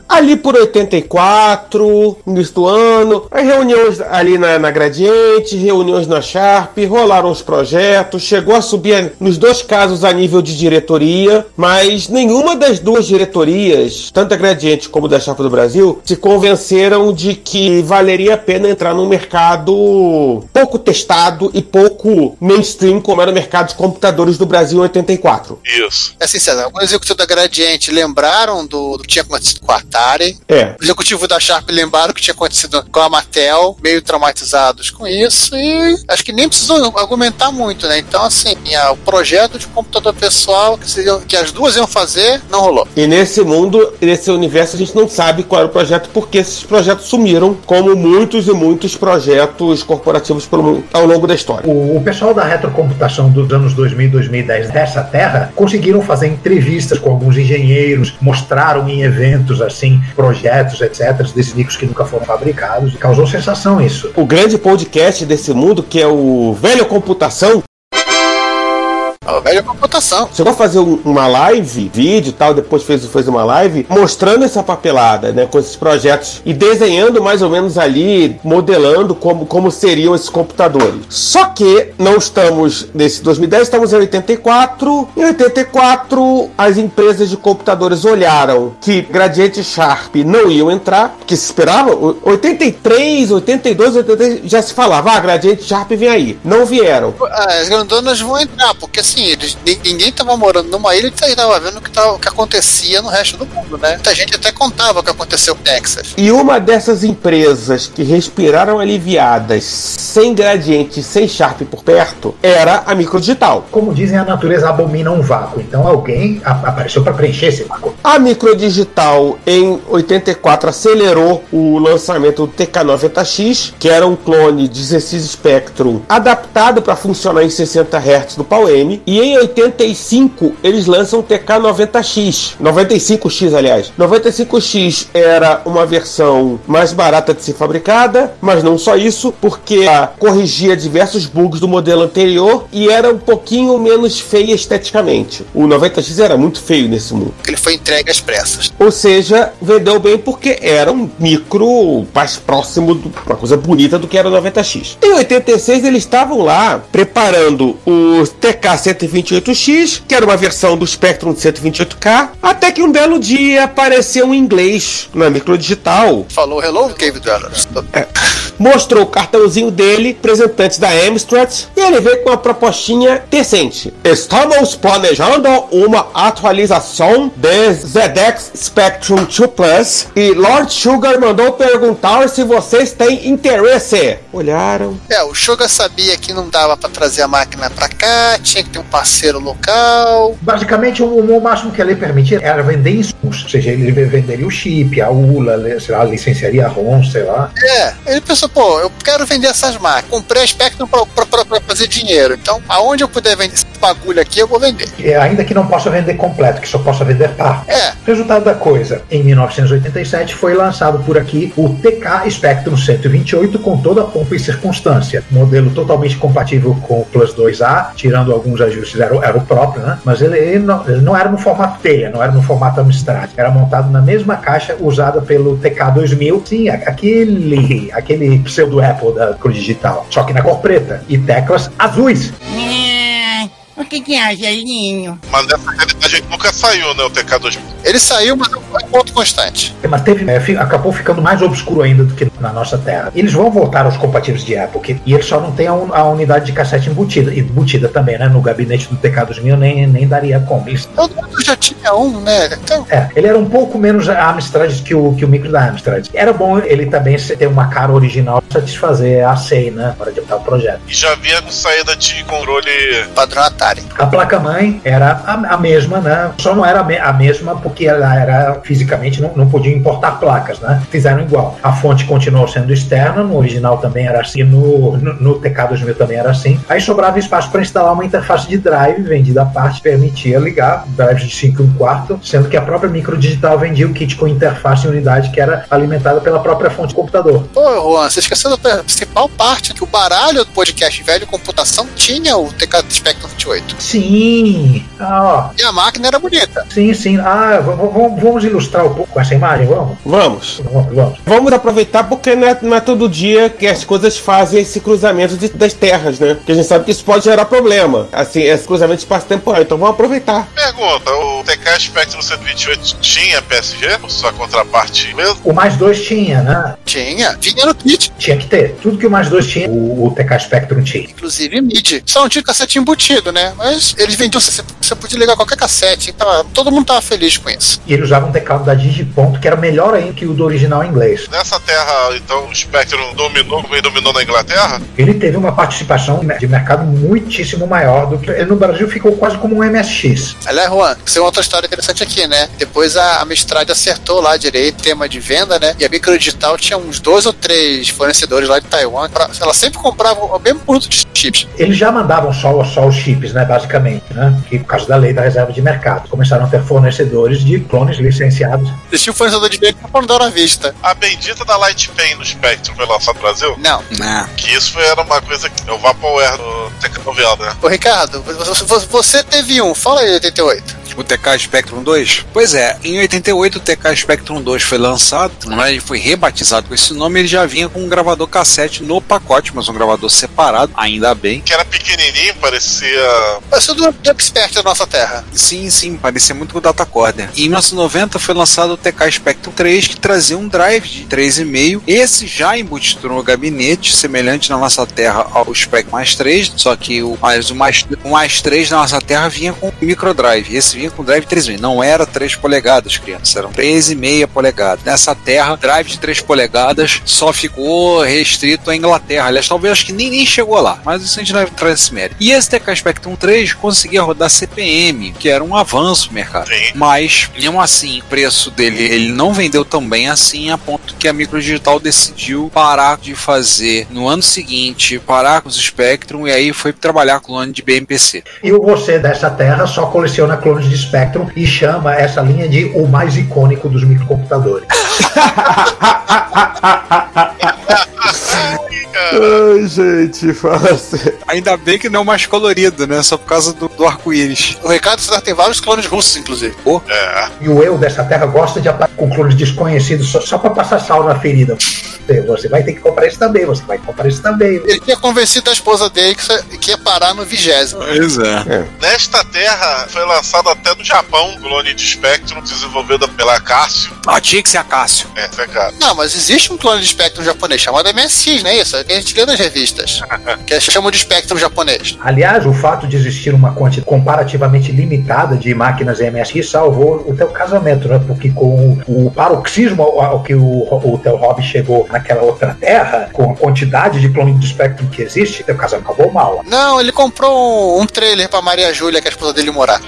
Ali por 84, início do ano, as reuniões ali na, na Gradiente, reuniões na Sharp, rolaram os projetos, chegou a subir nos dois casos a nível de diretoria, mas nenhuma das duas diretorias, tanto a Gradiente como da Sharp do Brasil, se convenceram de que valeria a pena entrar num mercado pouco testado e pouco mainstream como era o mercado de computadores do Brasil em 84. Isso. É sincero, alguns executivos da Gradiente lembraram do, do que tinha acontecido com a Atari. É, Os executivos da Sharp lembraram do que tinha acontecido com a Mattel, meio traumatizados com isso, e acho que nem precisou argumentar muito, né? Então, assim, o projeto de computador pessoal que, seriam- que as duas iam fazer, não rolou. E nesse mundo, nesse universo, a gente não sabe qual era o projeto, porque esses projetos sumiram, como muitos e muitos projetos corporativos pelo mundo, ao longo da história. O, o pessoal da retrocomputação dos anos 2000 e 2010 dessa terra conseguiram fazer entrevistas com alguns engenheiros, mostraram em eventos assim projetos, etc., desses micros que nunca foram fabricados. E causou sensação isso. O grande podcast desse mundo, que é o Velho Computação, A velha computação. chegou a fazer um- uma live, vídeo e tal, depois fez, fez uma live, mostrando essa papelada, né, com esses projetos e desenhando mais ou menos ali, modelando como, como seriam esses computadores. Só que não estamos nesse 2010, estamos em 84. Em 84, as empresas de computadores olharam que Gradiente Sharp não iam entrar, porque se esperava, o- 83, 82, 83, já se falava, ah, Gradiente Sharp vem aí. Não vieram. As grandonas vão entrar, porque assim, eles, ni- ninguém tava morando numa ilha e tava vendo o que, tava, o que acontecia no resto do mundo, né? Muita gente até contava o que aconteceu no Texas. E uma dessas empresas que respiraram aliviadas, sem gradiente, sem Sharp por perto, era a Microdigital. Como dizem, a natureza abomina um vácuo. Então alguém apareceu para preencher esse vácuo. A Microdigital, em 84, acelerou o lançamento do TK90X, que era um clone de 16 Spectrum adaptado para funcionar em 60 Hz do Pau-M. E em 85, eles lançam o TK90X, 95X, aliás. 95X era uma versão mais barata de ser fabricada, mas não só isso, porque corrigia diversos bugs do modelo anterior e era um pouquinho menos feia esteticamente. O 90X era muito feio nesse mundo. Ele foi entregue às pressas. Ou seja, vendeu bem porque era um micro mais próximo de uma coisa bonita do que era o 90X. Em 86 eles estavam lá preparando o 128X, que era uma versão do Spectrum de 128K, até que um belo dia apareceu em inglês na microdigital. Falou hello, Cave Dwellers. Mostrou o cartãozinho dele, representantes da Amstrad, e ele veio com uma propostinha decente. Estamos planejando uma atualização de ZX Spectrum 2 Plus e Lord Sugar mandou perguntar se vocês têm interesse. Olharam. É, o Sugar sabia que não dava pra trazer a máquina pra cá, tinha que ter um parceiro local. Basicamente, o, o máximo que a lei permitia era vender insumos. Ou seja, ele venderia o chip, a ULA, sei lá, licenciaria a ROM, sei lá. É, ele pensou, pô, eu quero vender essas máquinas. Comprei a Spectrum pra fazer dinheiro. Então, aonde eu puder vender esse bagulho aqui, eu vou vender. E ainda que não possa vender completo, que só possa vender par. É. Resultado da coisa, em 1987 foi lançado por aqui o TK Spectrum 128 com toda a pompa e circunstância. Modelo totalmente compatível com o Plus 2A, tirando alguns ajustes, era, o- era o próprio, né? Mas ele, ele não, ele não era no formato telha, não era no formato Amstrad. Era montado na mesma caixa usada pelo TK 2000. Sim, aquele, aquele pseudo Apple da cor digital. Só que na cor preta. E teclas azuis. O que que é, Gelinho? Mas nessa realidade nunca saiu, né? O TK2000. Ele saiu, mas não foi um ponto constante. Mas teve, é, fi- acabou ficando mais obscuro ainda do que na nossa Terra. Eles vão voltar aos compatíveis de Apple, e eles só não têm a, un- a unidade de cassete embutida, embutida também, né? No gabinete do TK2000 nem, nem daria como. Eles- Todo mundo já tinha um, né? Então, é, ele era um pouco menos Amstrad que o, que o micro da Amstrad. Era bom ele também ter uma cara original pra satisfazer a SEI, né? Para adiantar o projeto. E já com saída de controle. padrão Atari. A placa-mãe era a, a mesma, né? Só não era a, me- a mesma porque ela era fisicamente não, não podia importar placas, né? Fizeram igual. A fonte continuou sendo externa, no original também era assim, no, no, no TK2000 também era assim. Aí sobrava espaço para instalar uma interface de drive vendida à parte, permitia ligar drives de 5 e 1 quarto, sendo que a própria microdigital vendia o kit com interface e unidade que era alimentada pela própria fonte do computador. Pô, Juan, você esqueceu da principal parte, que o baralho do podcast Velho Computação tinha o TK Spectrum 28. Sim! Ah, ó. E a máquina era bonita. Sim, sim. Ah, vamos- ilustrar um pouco com essa imagem, vamos? Vamos. Vamos, vamos. Vamos aproveitar porque não é, não é todo dia que as coisas fazem esse cruzamento de- das terras, né? Porque a gente sabe que isso pode gerar problema. Assim, esse cruzamento espaço-temporal. Então vamos aproveitar. Pergunta: o TK Spectrum 128 tinha PSG? Ou sua contraparte mesmo? O mais dois tinha, né? Tinha. Tinha no kit. Tinha que ter. Tudo que o mais dois tinha, o, o TK Spectrum tinha. Inclusive MIDI. Só não tinha cassete embutido, né? Mas eles vendiam, você, você podia ligar qualquer cassete. Tava, todo mundo tava feliz com isso. E ele usava um teclado da Digiponto que era melhor ainda que o do original em inglês. Nessa terra, então, o Spectrum dominou como ele dominou na Inglaterra? Ele teve uma participação de mercado muitíssimo maior do que. Ele no Brasil ficou quase como um MSX. Aliás, Juan, isso é outra história interessante aqui, né? Depois a Amstrad acertou lá direito, tema de venda, né? E a Microdigital tinha uns dois ou três fornecedores lá de Taiwan. Pra, ela sempre comprava o mesmo produto de chips. Eles já mandavam só, só os chips, né? Basicamente, né? Que por causa da lei da reserva de mercado. Começaram a ter fornecedores de clones licenciados. Eles tinham fornecedor de não dar à vista. A bendita da Light Pen no Spectrum foi lançada no Brasil? Não. Né? Que isso era uma coisa que. É o Vaporware do TK90, né? Ô Ricardo, você- você teve um, fala aí 88. O TK Spectrum 2? Pois é, em 88 o TK Spectrum 2 foi lançado, mas ele foi rebatizado com esse nome, ele já vinha com um gravador cassete no pacote, mas um gravador separado, ainda bem. Que era pequenininho, parecia. Pareceu do Expert da nossa terra. Sim, sim, parecia muito com o Datacorder. Em 1990 foi lançado o TK Spectrum 3, que trazia um drive de 3,5. Esse já embutido no gabinete, semelhante na nossa terra ao Spectrum mais 3, só que o mais, o mais, o mais 3 na nossa terra vinha com microdrive. Esse vinha com drive 3,5. Não era 3 polegadas, crianças, eram 3,5 polegadas. Nessa terra, drive de 3 polegadas só ficou restrito à Inglaterra. Aliás, talvez acho que nem, nem chegou lá, mas isso a gente não vai entrar nesse mérito. E esse TK Spectrum 3 conseguia rodar CPM, que era um avanço no mercado. Sim. Mas, mesmo assim, o preço dele ele não vendeu tão bem assim, a ponto que a Microdigital decidiu parar de fazer no ano seguinte, parar com os Spectrum e aí foi trabalhar com o clone de BMPC. E o você dessa terra só coleciona clones de Spectrum e chama essa linha de o mais icônico dos microcomputadores. Ai, gente, fala assim. Ainda bem que não é mais colorido, né? Só por causa do, do arco-íris. O Ricardo César tem vários clones russos, inclusive. É. E o eu dessa terra gosta de aparecer com clones desconhecidos só, só para passar sal na ferida. Você vai ter que comprar isso também, você vai comprar isso também. Ele tinha convencido a esposa dele que, que ia parar no vigésimo. Pois é. Nesta terra foi lançado até no Japão, clone de Spectrum, desenvolvida pela Cássio. Ah, tinha que ser a Cássio. É, é claro. Não, mas existe um clone de Spectrum japonês chamado MSX, não é isso? Que a gente lê nas revistas. que chamam de Spectrum japonês. Aliás, o fato de existir uma quantidade comparativamente limitada de máquinas MSX salvou o teu casamento, né? Porque com o, o paroxismo ao, ao que o, o teu hobby chegou naquela outra terra, com a quantidade de clone de Spectrum que existe, teu casamento acabou mal. Não, ele comprou um, um trailer pra Maria Júlia, que é a esposa dele morar.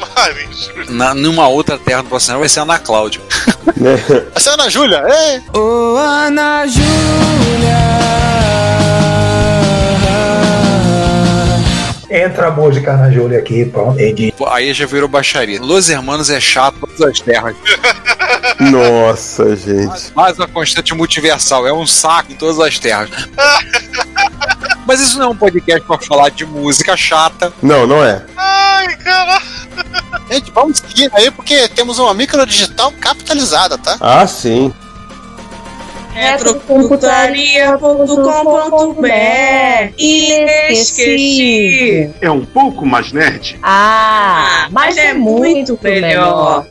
Na, numa outra terra do Bolsonaro vai ser a Ana Cláudia. Vai ser a Ana Júlia, ei! Ô, Ana Entra a música na Júlia aqui, pronto. Aí já virou baixaria. Los Hermanos é chato todas as terras. Nossa, gente. Mais uma constante multiversal. É um saco em todas as terras. Mas isso não é um podcast pra falar de música chata. Não, não é. Ai, cara. Gente, vamos seguir aí porque temos uma microdigital capitalizada, tá? Ah, sim. Retrocomputaria.com.br Esqueci. É um pouco mais nerd? Ah, mas é muito melhor.